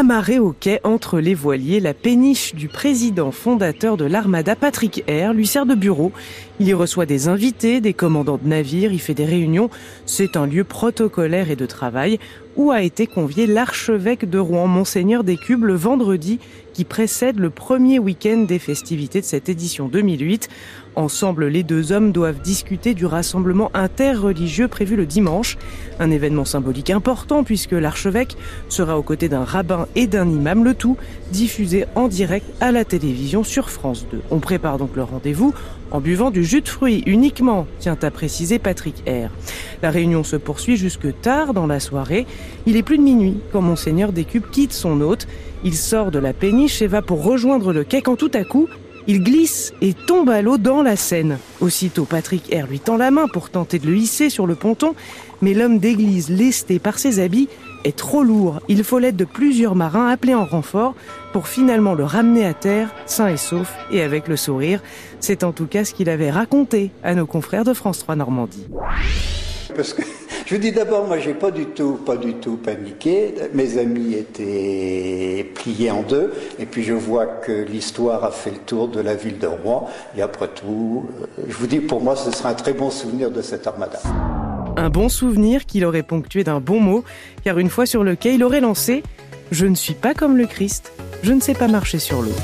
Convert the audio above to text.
amarré au quai entre les voiliers, la péniche du président fondateur de l'armada Patrick Air lui sert de bureau. Il y reçoit des invités, des commandants de navires, il fait des réunions. C'est un lieu protocolaire et de travail où a été convié l'archevêque de Rouen, Monseigneur des Cubes, le vendredi qui précède le premier week-end des festivités de cette édition 2008. Ensemble, les deux hommes doivent discuter du rassemblement interreligieux prévu le dimanche. Un événement symbolique important puisque l'archevêque sera aux côtés d'un rabbin et d'un imam, le tout diffusé en direct à la télévision sur France 2. On prépare donc le rendez-vous en buvant du jus de fruits uniquement, tient à préciser Patrick R. La réunion se poursuit jusque tard dans la soirée. Il est plus de minuit quand Monseigneur Cubes quitte son hôte. Il sort de la péniche et va pour rejoindre le quai quand tout à coup, il glisse et tombe à l'eau dans la Seine. Aussitôt, Patrick R lui tend la main pour tenter de le hisser sur le ponton, mais l'homme d'église, lesté par ses habits, est trop lourd. Il faut l'aide de plusieurs marins appelés en renfort pour finalement le ramener à terre, sain et sauf, et avec le sourire. C'est en tout cas ce qu'il avait raconté à nos confrères de France 3 Normandie. Je vous dis d'abord, moi, j'ai pas du tout, pas du tout paniqué. Mes amis étaient pliés en deux, et puis je vois que l'histoire a fait le tour de la ville de Rouen. Et après tout, euh, je vous dis, pour moi, ce sera un très bon souvenir de cette armada. Un bon souvenir qu'il aurait ponctué d'un bon mot, car une fois sur le quai, il aurait lancé Je ne suis pas comme le Christ, je ne sais pas marcher sur l'eau.